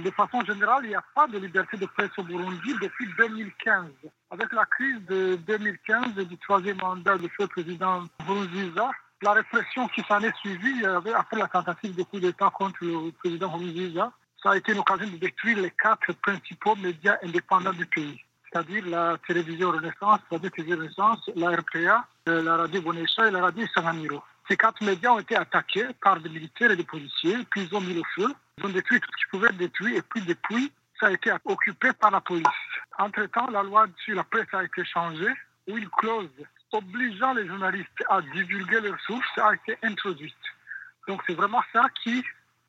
de façon générale, il n'y a pas de liberté de presse au Burundi depuis 2015. Avec la crise de 2015 et du troisième mandat de ce président Nkurunziza, la répression qui s'en est suivie après la tentative de coup d'État contre le président Nkurunziza, ça a été l'occasion de détruire les quatre principaux médias indépendants du pays, c'est-à-dire la télévision Renaissance, la télévision Renaissance, la RPA, euh, la radio Bonesha et la radio Sanamiro. Ces quatre médias ont été attaqués par des militaires et des policiers, puis ils ont mis le feu, ils ont détruit tout ce qu'ils pouvaient détruire, et puis depuis, ça a été occupé par la police. Entre-temps, la loi sur la presse a été changée, où une clause obligeant les journalistes à divulguer leurs sources a été introduite. Donc c'est vraiment ça qui,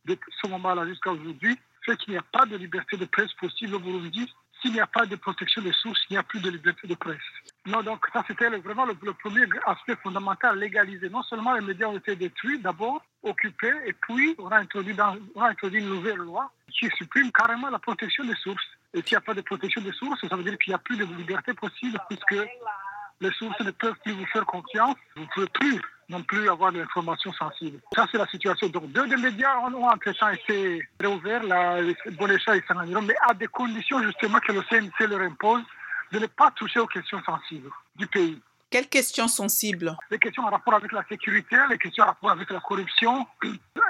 de ce moment-là jusqu'à aujourd'hui, fait qu'il n'y a pas de liberté de presse possible au Burundi. S'il n'y a pas de protection des sources, il n'y a plus de liberté de presse. Non, donc ça c'était vraiment le, premier aspect fondamental, légalisé. Non seulement les médias ont été détruits, d'abord occupés, et puis on a, introduit on a introduit une nouvelle loi qui supprime carrément la protection des sources. Et s'il n'y a pas de protection des sources, ça veut dire qu'il n'y a plus de liberté possible puisque les sources ne peuvent plus vous faire confiance. Vous ne pouvez plus non plus avoir de l'information sensible. Ça, c'est la situation. Donc, deux des médias ont entre-temps été réouverts, la Bolécha et Sananiro, mais à des conditions justement que le CNC leur impose de ne pas toucher aux questions sensibles du pays. Quelles questions sensibles? Les questions en rapport avec la sécurité, les questions en rapport avec la corruption,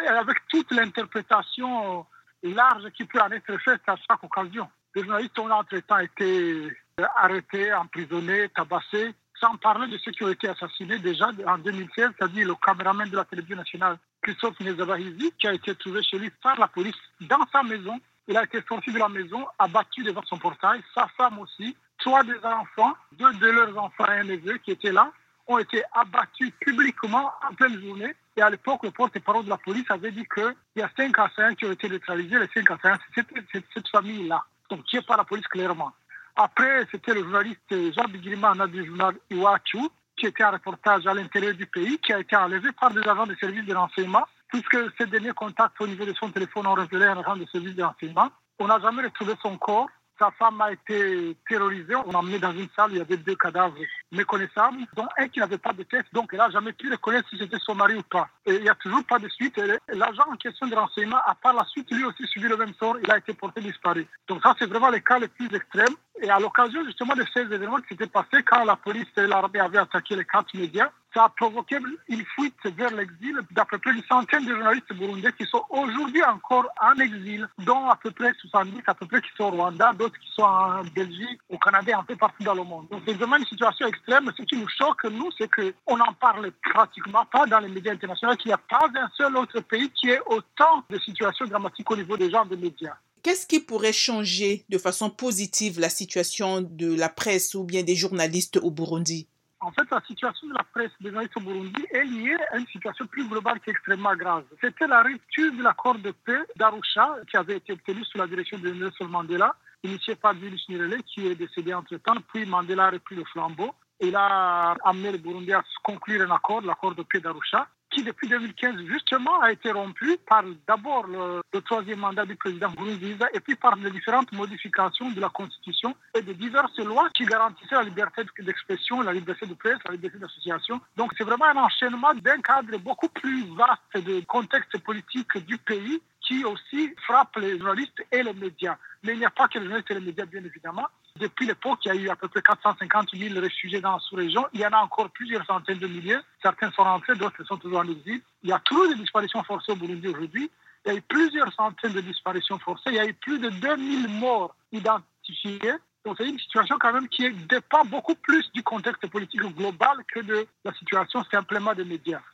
avec toute l'interprétation large qui peut en être faite à chaque occasion. Les journalistes ont entre-temps été arrêtés, emprisonnés, tabassés, sans parler de ceux qui ont été assassinés déjà en 2016, c'est-à-dire le caméraman de la télévision nationale, Christophe Nezabahizi, qui a été trouvé chez lui par la police dans sa maison. Il a été sorti de la maison, abattu devant son portail, sa femme aussi, trois des enfants, deux de leurs enfants et un neveu qui étaient là, ont été abattus publiquement en pleine journée. Et à l'époque, le porte-parole de la police avait dit qu'il y a cinq assaillants qui ont été neutralisés. Les cinq assaillants, c'est cette, cette famille-là, donc qui est par la police clairement. Après, c'était le journaliste Jean Bigirima, du journal Iwachu, qui était en reportage à l'intérieur du pays, qui a été enlevé par des agents de services de renseignement, puisque ces derniers contacts au niveau de son téléphone ont révélé un agent de service de renseignement. On n'a jamais retrouvé son corps. Sa femme a été terrorisée. On l'a emmenée dans une salle, il y avait deux cadavres méconnaissables, dont un qui n'avait pas de tête, donc elle n'a jamais pu reconnaître si c'était son mari ou pas. Et il n'y a toujours pas de suite. L'agent en question de renseignement a par la suite lui aussi subi le même sort. Il a été porté disparu. Donc ça, c'est vraiment les cas les plus extrêmes. Et à l'occasion justement de ces événements qui s'étaient passés, quand la police et l'armée avaient attaqué les quatre médias, ça a provoqué une fuite vers l'exil d'à peu près une centaine de journalistes burundais qui sont aujourd'hui encore en exil, dont à peu près 70 à peu près qui sont au Rwanda, d'autres qui sont en Belgique, au Canada, un peu partout dans le monde. Donc c'est vraiment une situation extrême. Ce qui nous choque, nous, c'est qu'on n'en parle pratiquement pas dans les médias internationaux, qu'il n'y a pas un seul autre pays qui ait autant de situations dramatiques au niveau des gens des médias. Qu'est-ce qui pourrait changer de façon positive la situation de la presse ou bien des journalistes au Burundi? En fait, la situation de la presse des journalistes au Burundi est liée à une situation plus globale qui est extrêmement grave. C'était la rupture de l'accord de paix d'Arusha qui avait été obtenu sous la direction de Nelson Mandela, initié par Julius Nyerere qui est décédé entre-temps, puis Mandela a repris le flambeau. Il a amené le Burundi à conclure un accord, l'accord de paix d'Arusha, qui depuis 2015 justement a été rompu par d'abord le, troisième mandat du président Nkurunziza et puis par les différentes modifications de la Constitution et de diverses lois qui garantissaient la liberté d'expression, la liberté de presse, la liberté d'association. Donc c'est vraiment un enchaînement d'un cadre beaucoup plus vaste de contexte politique du pays qui aussi frappe les journalistes et les médias. Mais il n'y a pas que les journalistes et les médias, bien évidemment. Depuis l'époque, il y a eu à peu près 450 000 réfugiés dans la sous-région. Il y en a encore plusieurs centaines de milliers. Certains sont rentrés, d'autres sont toujours en exil. Il y a toujours des disparitions forcées au Burundi aujourd'hui. Il y a eu plusieurs centaines de disparitions forcées. Il y a eu plus de 2000 morts identifiés. Donc c'est une situation quand même qui dépend beaucoup plus du contexte politique global que de la situation simplement des médias.